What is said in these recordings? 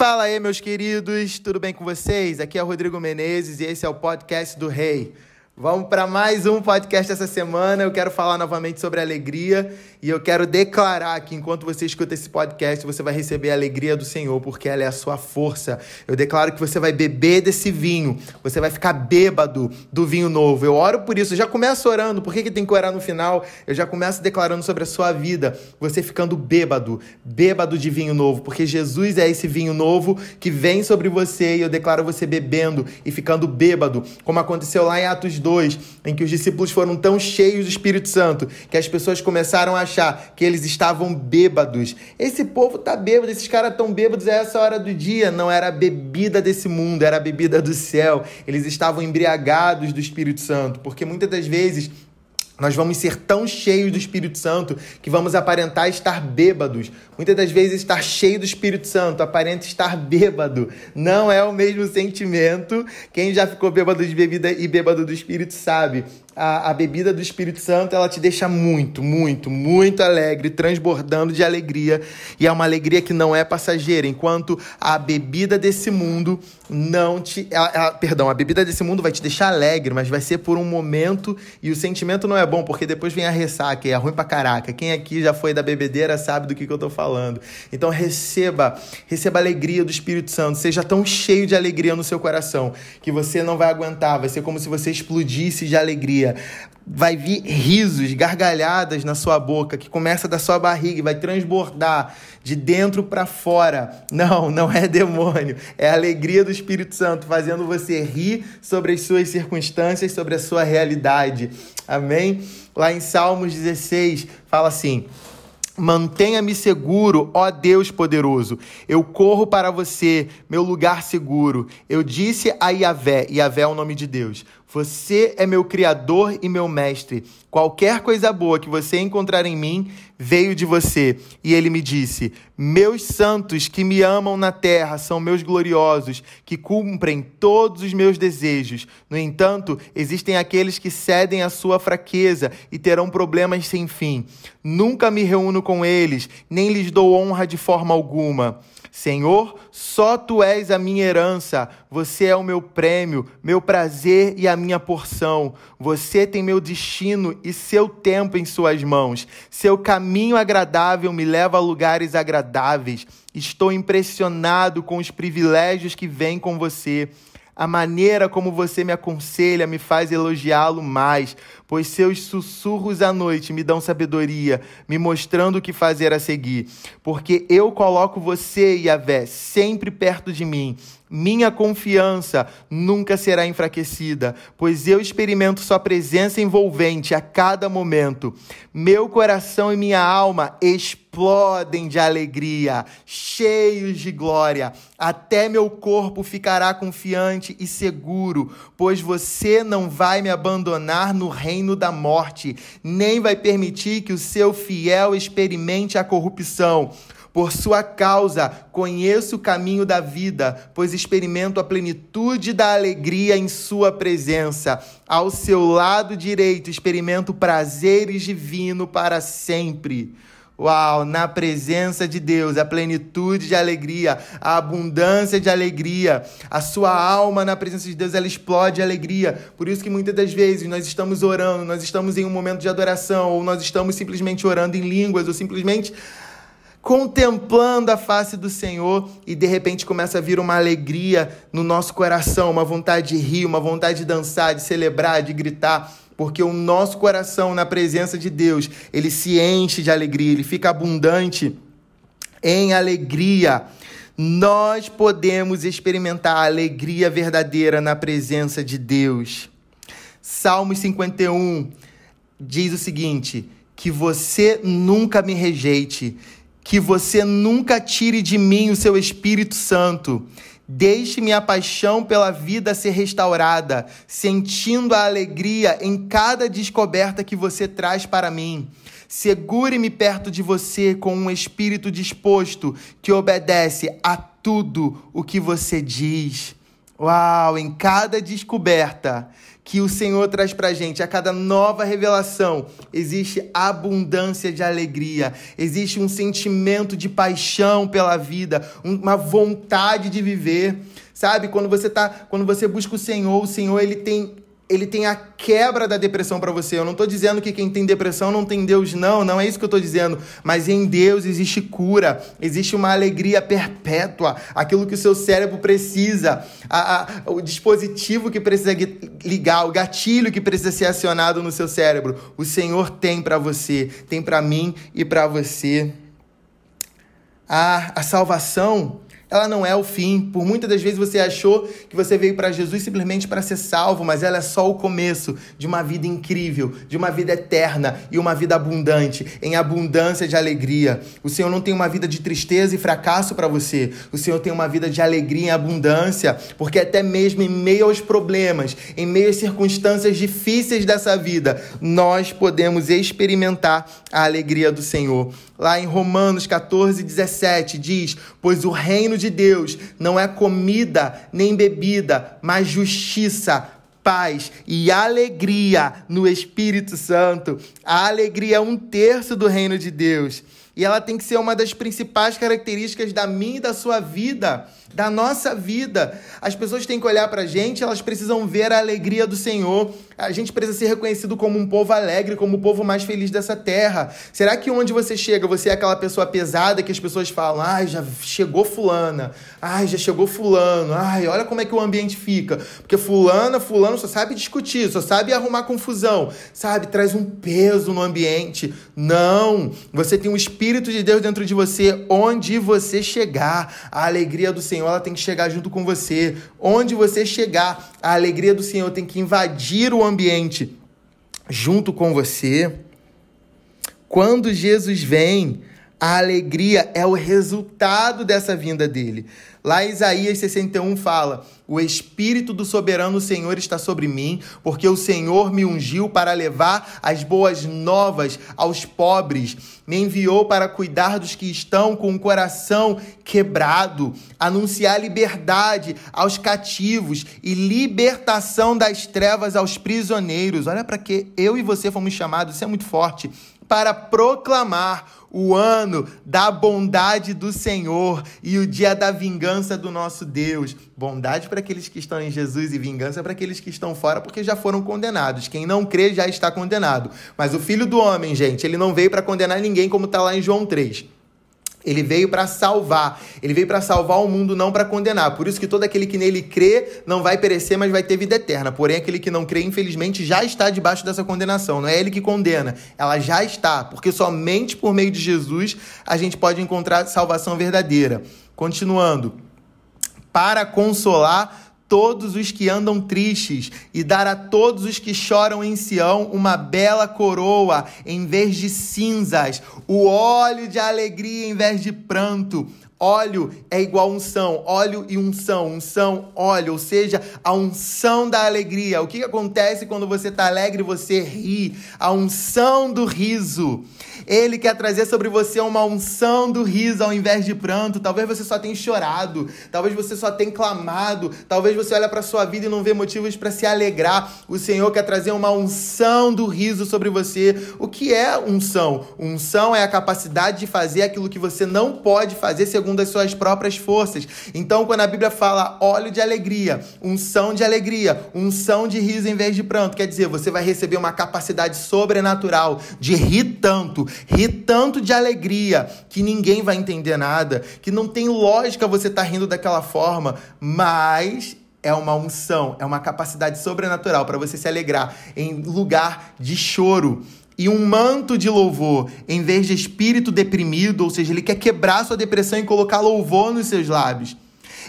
Fala aí, meus queridos, tudo bem com vocês? Aqui é o Rodrigo Menezes e esse é o podcast do Rei. Vamos para mais um podcast essa semana. Eu quero falar novamente sobre alegria e eu quero declarar que enquanto você escuta esse podcast, você vai receber a alegria do Senhor, porque ela é a sua força. Eu declaro que você vai beber desse vinho, você vai ficar bêbado do vinho novo. Eu oro por isso, eu já começo orando. Por que, que tem que orar no final? Eu já começo declarando sobre a sua vida, você ficando bêbado, bêbado de vinho novo, porque Jesus é esse vinho novo que vem sobre você e eu declaro você bebendo e ficando bêbado, como aconteceu lá em Atos 2 2, em que os discípulos foram tão cheios do Espírito Santo que as pessoas começaram a achar que eles estavam bêbados. Esse povo tá bêbado, esses caras tão bêbados a essa hora do dia. Não era a bebida desse mundo, era a bebida do céu. Eles estavam embriagados do Espírito Santo, porque muitas das vezes nós vamos ser tão cheios do Espírito Santo que vamos aparentar estar bêbados. Muitas das vezes, estar cheio do Espírito Santo aparenta estar bêbado. Não é o mesmo sentimento. Quem já ficou bêbado de bebida e bêbado do Espírito sabe a, a bebida do Espírito Santo, ela te deixa muito, muito, muito alegre, transbordando de alegria. E é uma alegria que não é passageira, enquanto a bebida desse mundo não te. Ela, ela, perdão, a bebida desse mundo vai te deixar alegre, mas vai ser por um momento e o sentimento não é bom, porque depois vem a ressaca e é ruim pra caraca. Quem aqui já foi da bebedeira sabe do que, que eu tô falando. Então receba, receba a alegria do Espírito Santo, seja tão cheio de alegria no seu coração que você não vai aguentar, vai ser como se você explodisse de alegria vai vir risos, gargalhadas na sua boca, que começa da sua barriga e vai transbordar de dentro para fora. Não, não é demônio, é a alegria do Espírito Santo fazendo você rir sobre as suas circunstâncias, sobre a sua realidade. Amém? Lá em Salmos 16 fala assim: Mantenha-me seguro, ó Deus poderoso. Eu corro para você, meu lugar seguro. Eu disse a Yahvé, Yahvé é o nome de Deus. Você é meu criador e meu mestre. Qualquer coisa boa que você encontrar em mim veio de você. E ele me disse: Meus santos que me amam na terra são meus gloriosos, que cumprem todos os meus desejos. No entanto, existem aqueles que cedem à sua fraqueza e terão problemas sem fim. Nunca me reúno com eles, nem lhes dou honra de forma alguma. Senhor, só tu és a minha herança, você é o meu prêmio, meu prazer e a minha porção. Você tem meu destino e seu tempo em suas mãos. Seu caminho agradável me leva a lugares agradáveis. Estou impressionado com os privilégios que vêm com você. A maneira como você me aconselha me faz elogiá-lo mais, pois seus sussurros à noite me dão sabedoria, me mostrando o que fazer a seguir. Porque eu coloco você, Yahvé, sempre perto de mim. Minha confiança nunca será enfraquecida, pois eu experimento Sua presença envolvente a cada momento. Meu coração e minha alma explodem de alegria, cheios de glória. Até meu corpo ficará confiante e seguro, pois você não vai me abandonar no reino da morte, nem vai permitir que o seu fiel experimente a corrupção. Por sua causa, conheço o caminho da vida, pois experimento a plenitude da alegria em sua presença. Ao seu lado direito, experimento prazeres divinos para sempre. Uau, na presença de Deus, a plenitude de alegria, a abundância de alegria, a sua alma na presença de Deus, ela explode de alegria. Por isso que muitas das vezes nós estamos orando, nós estamos em um momento de adoração, ou nós estamos simplesmente orando em línguas, ou simplesmente contemplando a face do Senhor e de repente começa a vir uma alegria no nosso coração, uma vontade de rir, uma vontade de dançar, de celebrar, de gritar, porque o nosso coração na presença de Deus, ele se enche de alegria, ele fica abundante em alegria. Nós podemos experimentar a alegria verdadeira na presença de Deus. Salmos 51 diz o seguinte: que você nunca me rejeite que você nunca tire de mim o seu Espírito Santo. Deixe minha paixão pela vida ser restaurada, sentindo a alegria em cada descoberta que você traz para mim. Segure-me perto de você com um espírito disposto que obedece a tudo o que você diz. Uau, em cada descoberta que o Senhor traz pra gente, a cada nova revelação, existe abundância de alegria, existe um sentimento de paixão pela vida, uma vontade de viver. Sabe, quando você tá, quando você busca o Senhor, o Senhor ele tem ele tem a quebra da depressão para você. Eu não estou dizendo que quem tem depressão não tem Deus, não, não é isso que eu estou dizendo. Mas em Deus existe cura, existe uma alegria perpétua, aquilo que o seu cérebro precisa, a, a, o dispositivo que precisa ligar, o gatilho que precisa ser acionado no seu cérebro. O Senhor tem para você, tem para mim e para você. A, a salvação ela não é o fim. Por muitas das vezes você achou que você veio para Jesus simplesmente para ser salvo, mas ela é só o começo de uma vida incrível, de uma vida eterna e uma vida abundante, em abundância de alegria. O Senhor não tem uma vida de tristeza e fracasso para você. O Senhor tem uma vida de alegria e abundância, porque até mesmo em meio aos problemas, em meio às circunstâncias difíceis dessa vida, nós podemos experimentar a alegria do Senhor. Lá em Romanos 14, 17 diz: Pois o reino de Deus não é comida nem bebida, mas justiça, paz e alegria no Espírito Santo. A alegria é um terço do reino de Deus. E ela tem que ser uma das principais características da minha e da sua vida da nossa vida. As pessoas têm que olhar para a gente, elas precisam ver a alegria do Senhor. A gente precisa ser reconhecido como um povo alegre, como o povo mais feliz dessa terra. Será que onde você chega, você é aquela pessoa pesada que as pessoas falam, ai, já chegou fulana, ai, já chegou fulano, ai, olha como é que o ambiente fica. Porque fulana, fulano só sabe discutir, só sabe arrumar confusão, sabe? Traz um peso no ambiente. Não! Você tem o Espírito de Deus dentro de você, onde você chegar, a alegria do Senhor Senhor ela tem que chegar junto com você. Onde você chegar, a alegria do Senhor tem que invadir o ambiente junto com você. Quando Jesus vem, a alegria é o resultado dessa vinda dele. Lá Isaías 61 fala: O Espírito do soberano Senhor está sobre mim, porque o Senhor me ungiu para levar as boas novas aos pobres, me enviou para cuidar dos que estão com o coração quebrado, anunciar liberdade aos cativos e libertação das trevas aos prisioneiros. Olha para que eu e você fomos chamados, isso é muito forte para proclamar o ano da bondade do Senhor e o dia da vingança do nosso Deus. Bondade para aqueles que estão em Jesus e vingança para aqueles que estão fora, porque já foram condenados. Quem não crê já está condenado. Mas o Filho do Homem, gente, ele não veio para condenar ninguém, como está lá em João 3. Ele veio para salvar. Ele veio para salvar o mundo, não para condenar. Por isso que todo aquele que nele crê não vai perecer, mas vai ter vida eterna. Porém, aquele que não crê, infelizmente, já está debaixo dessa condenação. Não é ele que condena, ela já está. Porque somente por meio de Jesus a gente pode encontrar salvação verdadeira. Continuando. Para consolar todos os que andam tristes e dar a todos os que choram em Sião uma bela coroa em vez de cinzas, o óleo de alegria em vez de pranto. Óleo é igual unção, óleo e unção, unção, óleo, ou seja, a unção da alegria. O que, acontece quando você está alegre? Você ri, a unção do riso. Ele quer trazer sobre você uma unção do riso ao invés de pranto. Talvez você só tenha chorado, talvez você só tenha clamado, talvez você olhe para sua vida e não vê motivos para se alegrar. O Senhor quer trazer uma unção do riso sobre você. O que é unção? Unção é a capacidade de fazer aquilo que você não pode fazer segundo as suas próprias forças. Então, quando a Bíblia fala óleo de alegria, unção de alegria, unção de riso em vez de pranto, quer dizer, você vai receber uma capacidade sobrenatural de rir tanto, ri tanto de alegria que ninguém vai entender nada, que não tem lógica você estar tá rindo daquela forma, mas é uma unção, é uma capacidade sobrenatural para você se alegrar em lugar de choro. E um manto de louvor, em vez de espírito deprimido, ou seja, ele quer quebrar sua depressão e colocar louvor nos seus lábios.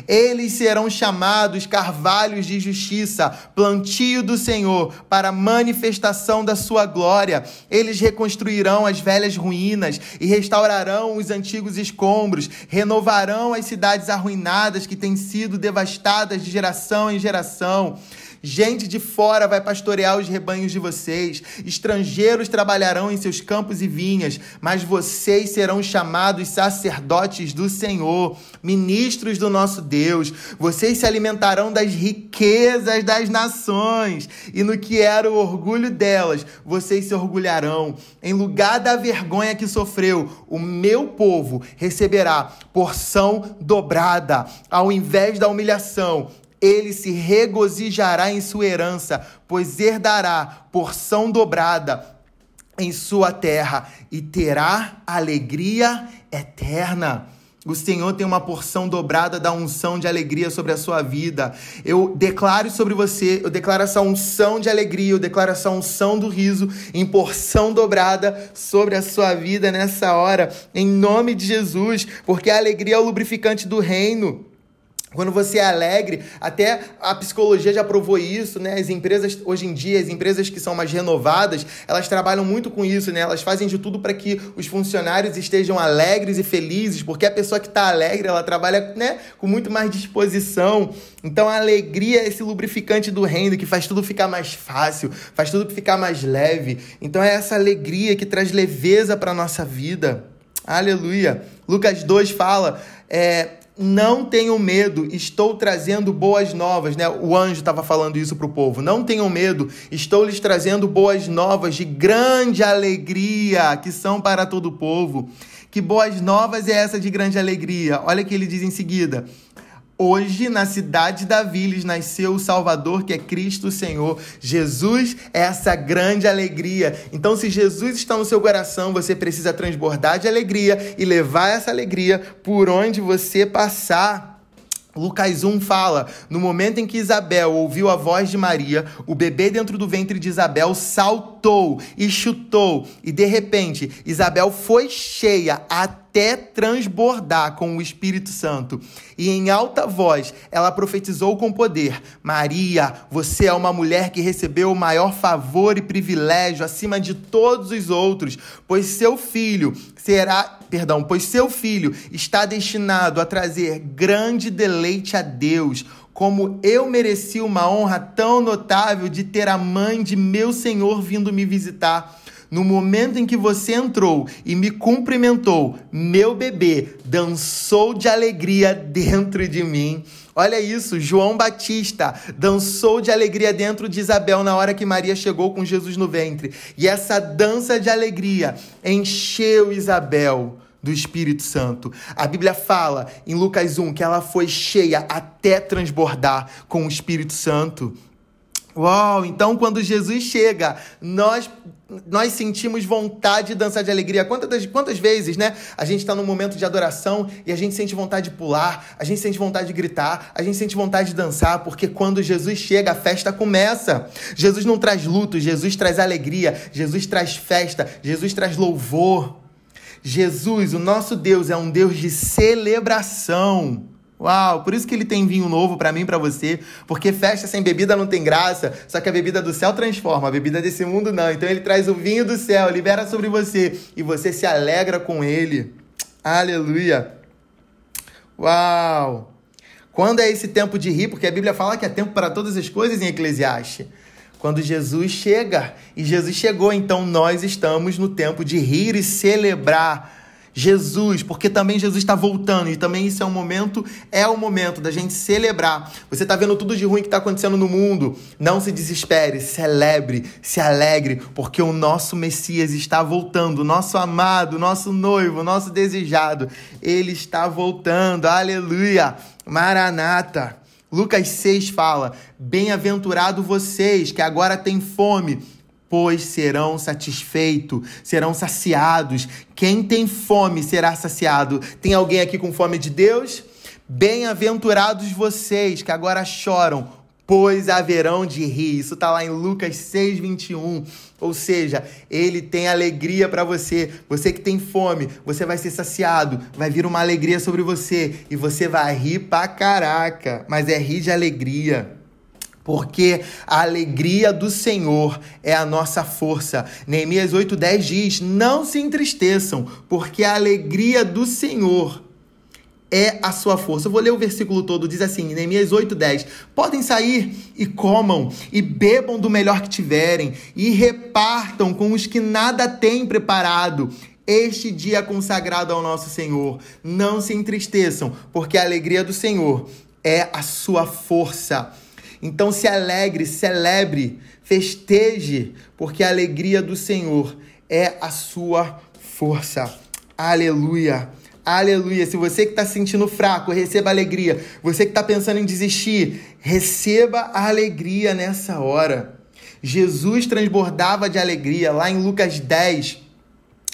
Eles serão chamados carvalhos de justiça, plantio do Senhor, para manifestação da sua glória. Eles reconstruirão as velhas ruínas e restaurarão os antigos escombros, renovarão as cidades arruinadas que têm sido devastadas de geração em geração Gente de fora vai pastorear os rebanhos de vocês. Estrangeiros trabalharão em seus campos e vinhas, mas vocês serão chamados sacerdotes do Senhor, ministros do nosso Deus. Vocês se alimentarão das riquezas das nações, e no que era o orgulho delas, vocês se orgulharão. Em lugar da vergonha que sofreu, o meu povo receberá porção dobrada. Ao invés da humilhação, ele se regozijará em sua herança, pois herdará porção dobrada em sua terra e terá alegria eterna. O Senhor tem uma porção dobrada da unção de alegria sobre a sua vida. Eu declaro sobre você, eu declaro essa unção de alegria, eu declaro essa unção do riso em porção dobrada sobre a sua vida nessa hora, em nome de Jesus, porque a alegria é o lubrificante do reino. Quando você é alegre, até a psicologia já provou isso, né? As empresas, hoje em dia, as empresas que são mais renovadas, elas trabalham muito com isso, né? Elas fazem de tudo para que os funcionários estejam alegres e felizes, porque a pessoa que está alegre, ela trabalha, né, com muito mais disposição. Então a alegria é esse lubrificante do reino que faz tudo ficar mais fácil, faz tudo ficar mais leve. Então é essa alegria que traz leveza para nossa vida. Aleluia. Lucas 2 fala, é, não tenham medo, estou trazendo boas novas, né? O anjo estava falando isso para o povo. Não tenham medo, estou lhes trazendo boas novas de grande alegria, que são para todo o povo. Que boas novas é essa de grande alegria? Olha o que ele diz em seguida. Hoje, na cidade de Davi, lhes nasceu o Salvador, que é Cristo Senhor. Jesus é essa grande alegria. Então, se Jesus está no seu coração, você precisa transbordar de alegria e levar essa alegria por onde você passar. Lucas 1 fala: No momento em que Isabel ouviu a voz de Maria, o bebê dentro do ventre de Isabel saltou e chutou, e de repente Isabel foi cheia até transbordar com o Espírito Santo. E em alta voz ela profetizou com poder: Maria, você é uma mulher que recebeu o maior favor e privilégio acima de todos os outros, pois seu filho será perdão, pois seu filho está destinado a trazer grande deleite a Deus, como eu mereci uma honra tão notável de ter a mãe de meu Senhor vindo me visitar. No momento em que você entrou e me cumprimentou, meu bebê dançou de alegria dentro de mim. Olha isso, João Batista dançou de alegria dentro de Isabel na hora que Maria chegou com Jesus no ventre. E essa dança de alegria encheu Isabel do Espírito Santo. A Bíblia fala em Lucas 1 que ela foi cheia até transbordar com o Espírito Santo. Uau! Então, quando Jesus chega, nós nós sentimos vontade de dançar de alegria. Quantas, quantas vezes, né? A gente está num momento de adoração e a gente sente vontade de pular, a gente sente vontade de gritar, a gente sente vontade de dançar, porque quando Jesus chega, a festa começa. Jesus não traz luto, Jesus traz alegria, Jesus traz festa, Jesus traz louvor. Jesus, o nosso Deus, é um Deus de celebração. Uau, por isso que ele tem vinho novo para mim e para você, porque festa sem bebida não tem graça, só que a bebida do céu transforma, a bebida desse mundo não. Então ele traz o vinho do céu, libera sobre você e você se alegra com ele. Aleluia. Uau. Quando é esse tempo de rir? Porque a Bíblia fala que é tempo para todas as coisas em Eclesiastes quando Jesus chega. E Jesus chegou, então nós estamos no tempo de rir e celebrar Jesus, porque também Jesus está voltando e também isso é um momento, é o momento da gente celebrar. Você está vendo tudo de ruim que está acontecendo no mundo? Não se desespere, celebre, se alegre, porque o nosso Messias está voltando, nosso amado, nosso noivo, nosso desejado, ele está voltando. Aleluia! Maranata. Lucas 6 fala: Bem-aventurado vocês que agora têm fome, pois serão satisfeitos, serão saciados. Quem tem fome será saciado. Tem alguém aqui com fome de Deus? Bem-aventurados vocês que agora choram, pois haverão de rir. Isso está lá em Lucas 6, 21. Ou seja, ele tem alegria para você. Você que tem fome, você vai ser saciado, vai vir uma alegria sobre você e você vai rir pra caraca. Mas é rir de alegria. Porque a alegria do Senhor é a nossa força. Neemias 8,10 diz: Não se entristeçam, porque a alegria do Senhor é a sua força. Eu vou ler o versículo todo, diz assim, Neemias 8:10. Podem sair e comam e bebam do melhor que tiverem e repartam com os que nada têm preparado. Este dia consagrado ao nosso Senhor. Não se entristeçam, porque a alegria do Senhor é a sua força. Então se alegre, celebre, festeje, porque a alegria do Senhor é a sua força. Aleluia. Aleluia. Se você que está se sentindo fraco, receba alegria. Você que está pensando em desistir, receba a alegria nessa hora. Jesus transbordava de alegria. Lá em Lucas 10,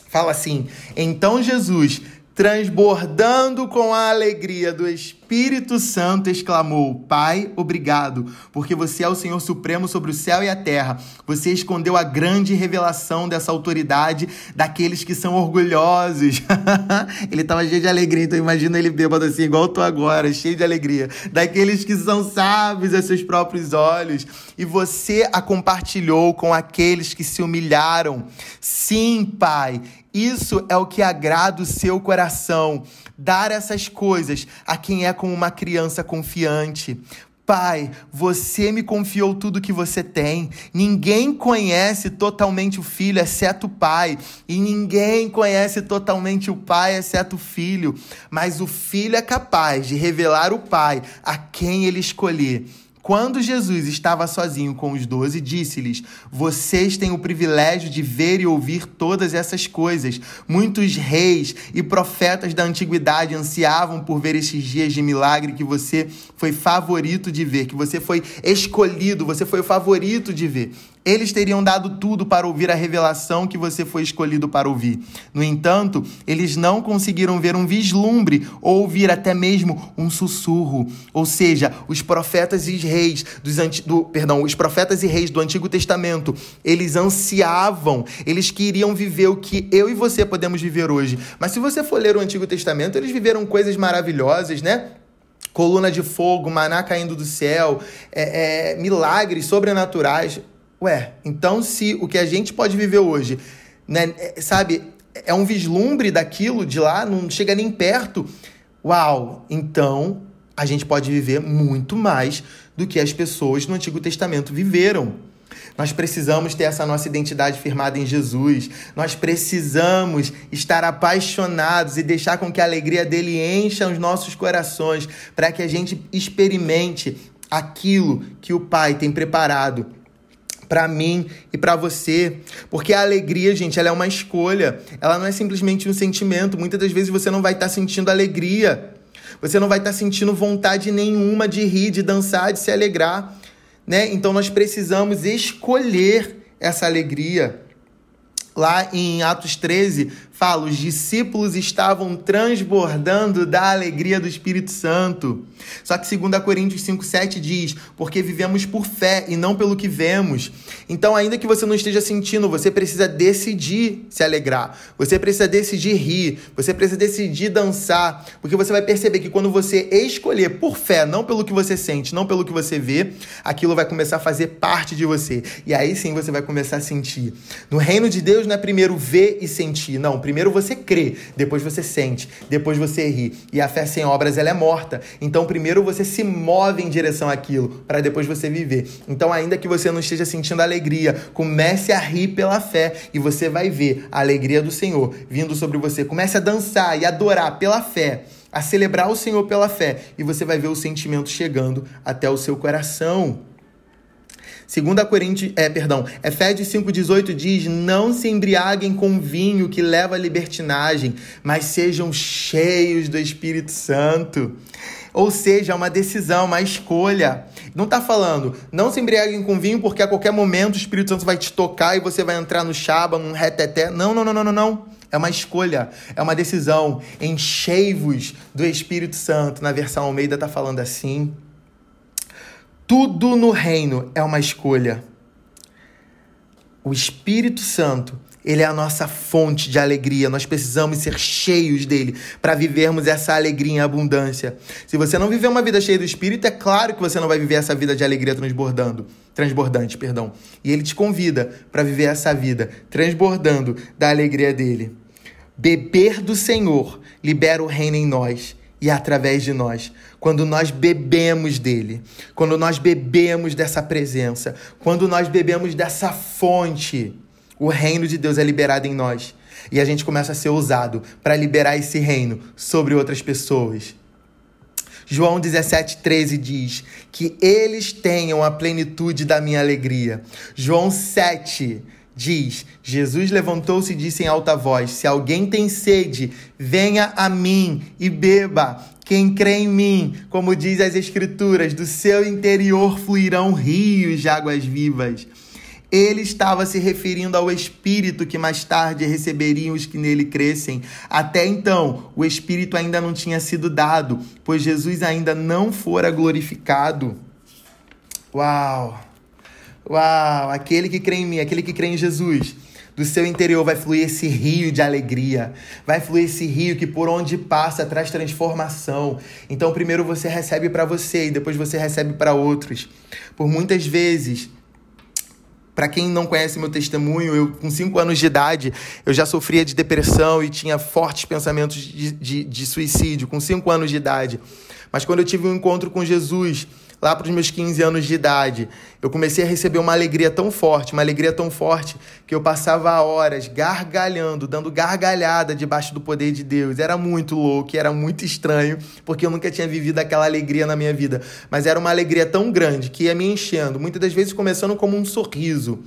fala assim: Então Jesus transbordando com a alegria do Espírito Santo, exclamou: Pai, obrigado, porque você é o Senhor Supremo sobre o céu e a terra. Você escondeu a grande revelação dessa autoridade daqueles que são orgulhosos. ele estava cheio de alegria, então imagina ele bêbado assim, igual eu tô agora, cheio de alegria. Daqueles que são sábios a seus próprios olhos. E você a compartilhou com aqueles que se humilharam. Sim, Pai isso é o que agrada o seu coração. Dar essas coisas a quem é como uma criança confiante. Pai, você me confiou tudo que você tem. Ninguém conhece totalmente o filho, exceto o pai. E ninguém conhece totalmente o pai, exceto o filho. Mas o filho é capaz de revelar o pai a quem ele escolher. Quando Jesus estava sozinho com os doze, disse-lhes: Vocês têm o privilégio de ver e ouvir todas essas coisas. Muitos reis e profetas da antiguidade ansiavam por ver estes dias de milagre que você foi favorito de ver, que você foi escolhido, você foi o favorito de ver. Eles teriam dado tudo para ouvir a revelação que você foi escolhido para ouvir. No entanto, eles não conseguiram ver um vislumbre ou ouvir até mesmo um sussurro. Ou seja, os profetas e reis dos anti... do, perdão, os profetas e reis do Antigo Testamento, eles ansiavam, eles queriam viver o que eu e você podemos viver hoje. Mas se você for ler o Antigo Testamento, eles viveram coisas maravilhosas, né? coluna de fogo, maná caindo do céu, é, é, milagres sobrenaturais. Ué, então se o que a gente pode viver hoje, né, é, sabe, é um vislumbre daquilo de lá, não chega nem perto, uau, então a gente pode viver muito mais do que as pessoas no Antigo Testamento viveram. Nós precisamos ter essa nossa identidade firmada em Jesus. Nós precisamos estar apaixonados e deixar com que a alegria dele encha os nossos corações, para que a gente experimente aquilo que o Pai tem preparado para mim e para você, porque a alegria, gente, ela é uma escolha. Ela não é simplesmente um sentimento. Muitas das vezes você não vai estar tá sentindo alegria. Você não vai estar tá sentindo vontade nenhuma de rir, de dançar, de se alegrar, né? Então nós precisamos escolher essa alegria. Lá em Atos 13, fala: os discípulos estavam transbordando da alegria do Espírito Santo. Só que 2 Coríntios 5,7 diz: Porque vivemos por fé e não pelo que vemos. Então, ainda que você não esteja sentindo, você precisa decidir se alegrar. Você precisa decidir rir. Você precisa decidir dançar. Porque você vai perceber que quando você escolher por fé, não pelo que você sente, não pelo que você vê, aquilo vai começar a fazer parte de você. E aí sim você vai começar a sentir. No reino de Deus não é primeiro ver e sentir. Não, primeiro você crê, depois você sente, depois você ri. E a fé sem obras ela é morta. Então primeiro você se move em direção àquilo para depois você viver. Então ainda que você não esteja sentindo alegria, comece a rir pela fé e você vai ver a alegria do Senhor vindo sobre você. Comece a dançar e adorar pela fé a celebrar o Senhor pela fé e você vai ver o sentimento chegando até o seu coração. 2 Coríntios, é, perdão, Efésios 5,18 diz: Não se embriaguem com vinho que leva à libertinagem, mas sejam cheios do Espírito Santo. Ou seja, é uma decisão, uma escolha. Não está falando, não se embriaguem com vinho porque a qualquer momento o Espírito Santo vai te tocar e você vai entrar no chaba, num reteté. Não, não, não, não, não, não. É uma escolha, é uma decisão. Enchei-vos do Espírito Santo. Na versão Almeida está falando assim. Tudo no reino é uma escolha. O Espírito Santo, ele é a nossa fonte de alegria. Nós precisamos ser cheios dele para vivermos essa alegria em abundância. Se você não viver uma vida cheia do Espírito, é claro que você não vai viver essa vida de alegria transbordando, transbordante, perdão. E ele te convida para viver essa vida transbordando da alegria dele. Beber do Senhor libera o reino em nós e através de nós. Quando nós bebemos dele, quando nós bebemos dessa presença, quando nós bebemos dessa fonte, o reino de Deus é liberado em nós. E a gente começa a ser usado para liberar esse reino sobre outras pessoas. João 17,13 diz que eles tenham a plenitude da minha alegria. João 7 diz: Jesus levantou-se e disse em alta voz: Se alguém tem sede, venha a mim e beba. Quem crê em mim, como diz as Escrituras, do seu interior fluirão rios de águas vivas. Ele estava se referindo ao Espírito que mais tarde receberiam os que nele crescem. Até então, o Espírito ainda não tinha sido dado, pois Jesus ainda não fora glorificado. Uau! Uau! Aquele que crê em mim, aquele que crê em Jesus, do seu interior vai fluir esse rio de alegria, vai fluir esse rio que por onde passa traz transformação. Então, primeiro você recebe para você e depois você recebe para outros. Por muitas vezes, para quem não conhece meu testemunho, eu com 5 anos de idade, eu já sofria de depressão e tinha fortes pensamentos de, de, de suicídio, com 5 anos de idade. Mas quando eu tive um encontro com Jesus, lá para os meus 15 anos de idade, eu comecei a receber uma alegria tão forte, uma alegria tão forte, que eu passava horas gargalhando, dando gargalhada debaixo do poder de Deus. Era muito louco, era muito estranho, porque eu nunca tinha vivido aquela alegria na minha vida. Mas era uma alegria tão grande que ia me enchendo, muitas das vezes começando como um sorriso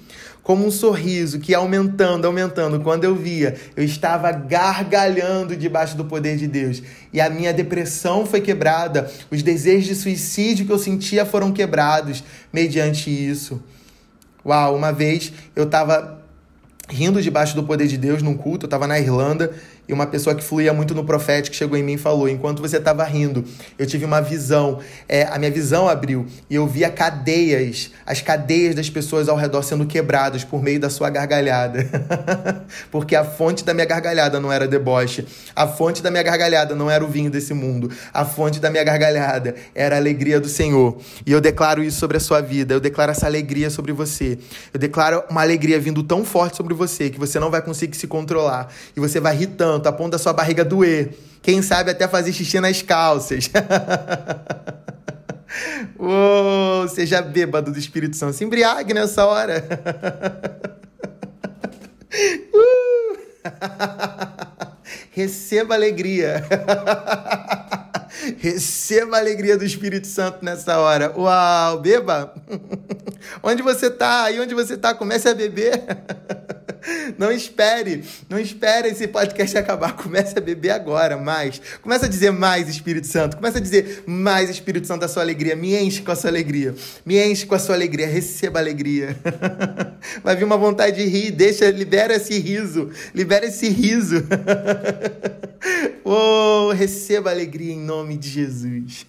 como um sorriso que aumentando, aumentando. Quando eu via, eu estava gargalhando debaixo do poder de Deus. E a minha depressão foi quebrada, os desejos de suicídio que eu sentia foram quebrados mediante isso. Uau, uma vez eu estava rindo debaixo do poder de Deus num culto, eu estava na Irlanda e uma pessoa que fluía muito no profético chegou em mim e falou: enquanto você estava rindo, eu tive uma visão. É, a minha visão abriu e eu via cadeias, as cadeias das pessoas ao redor sendo quebradas por meio da sua gargalhada. Porque a fonte da minha gargalhada não era deboche. A fonte da minha gargalhada não era o vinho desse mundo. A fonte da minha gargalhada era a alegria do Senhor. E eu declaro isso sobre a sua vida. Eu declaro essa alegria sobre você. Eu declaro uma alegria vindo tão forte sobre você que você não vai conseguir se controlar. E você vai rir tanto, a ponto da sua barriga doer. Quem sabe até fazer xixi nas calças. Uou, seja bêbado do Espírito Santo. Se embriague nessa hora. uh! Receba alegria. Receba a alegria do Espírito Santo nessa hora. Uau, beba. Onde você tá? E onde você tá? Comece a beber. Não espere, não espere esse podcast acabar. Comece a beber agora, mais. Comece a dizer mais, Espírito Santo. Comece a dizer mais, Espírito Santo, da sua alegria. Me enche com a sua alegria. Me enche com a sua alegria. Receba alegria. Vai vir uma vontade de rir. Deixa, libera esse riso. Libera esse riso. oh, receba alegria em nome de Jesus.